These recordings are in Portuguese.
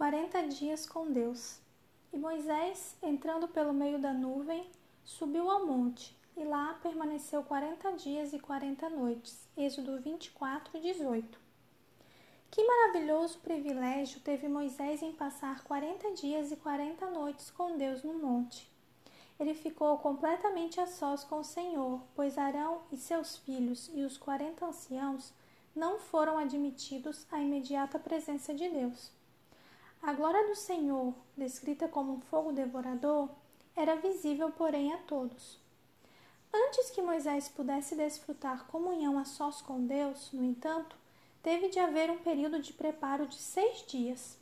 quarenta dias com Deus. E Moisés, entrando pelo meio da nuvem, subiu ao monte, e lá permaneceu quarenta dias e quarenta noites. Êxodo 24, 18. Que maravilhoso privilégio teve Moisés em passar quarenta dias e quarenta noites com Deus no monte. Ele ficou completamente a sós com o Senhor, pois Arão e seus filhos e os quarenta anciãos não foram admitidos à imediata presença de Deus. A glória do Senhor, descrita como um fogo devorador, era visível, porém, a todos. Antes que Moisés pudesse desfrutar comunhão a sós com Deus, no entanto, teve de haver um período de preparo de seis dias.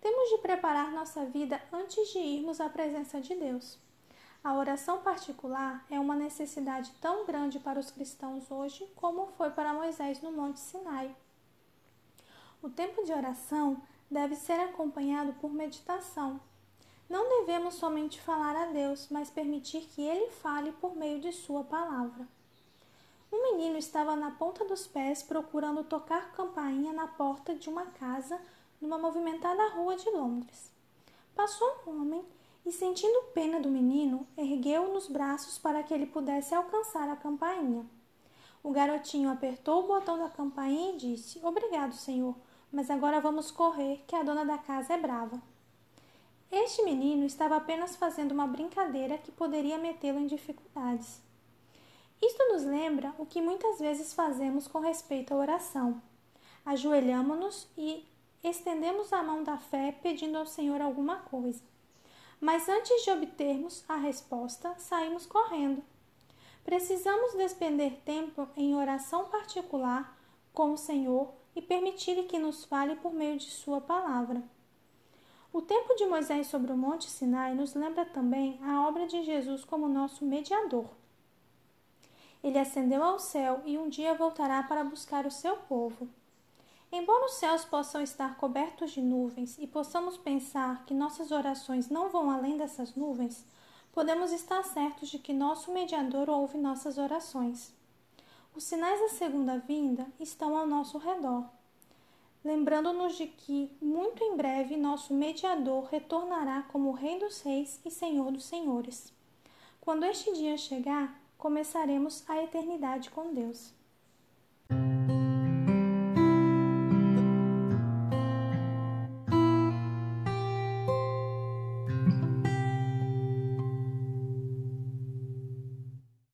Temos de preparar nossa vida antes de irmos à presença de Deus. A oração particular é uma necessidade tão grande para os cristãos hoje como foi para Moisés no Monte Sinai. O tempo de oração deve ser acompanhado por meditação. Não devemos somente falar a Deus, mas permitir que Ele fale por meio de Sua palavra. Um menino estava na ponta dos pés procurando tocar campainha na porta de uma casa numa movimentada rua de Londres. Passou um homem e, sentindo pena do menino, ergueu-o nos braços para que ele pudesse alcançar a campainha. O garotinho apertou o botão da campainha e disse: Obrigado, senhor mas agora vamos correr, que a dona da casa é brava. Este menino estava apenas fazendo uma brincadeira que poderia metê-lo em dificuldades. Isto nos lembra o que muitas vezes fazemos com respeito à oração. Ajoelhamos-nos e estendemos a mão da fé pedindo ao Senhor alguma coisa. Mas antes de obtermos a resposta, saímos correndo. Precisamos despender tempo em oração particular com o Senhor e permitir que nos fale por meio de Sua palavra. O tempo de Moisés sobre o Monte Sinai nos lembra também a obra de Jesus como nosso mediador. Ele ascendeu ao céu e um dia voltará para buscar o seu povo. Embora os céus possam estar cobertos de nuvens e possamos pensar que nossas orações não vão além dessas nuvens, podemos estar certos de que nosso mediador ouve nossas orações. Os sinais da segunda vinda estão ao nosso redor, lembrando-nos de que, muito em breve, nosso mediador retornará como Rei dos Reis e Senhor dos Senhores. Quando este dia chegar, começaremos a eternidade com Deus.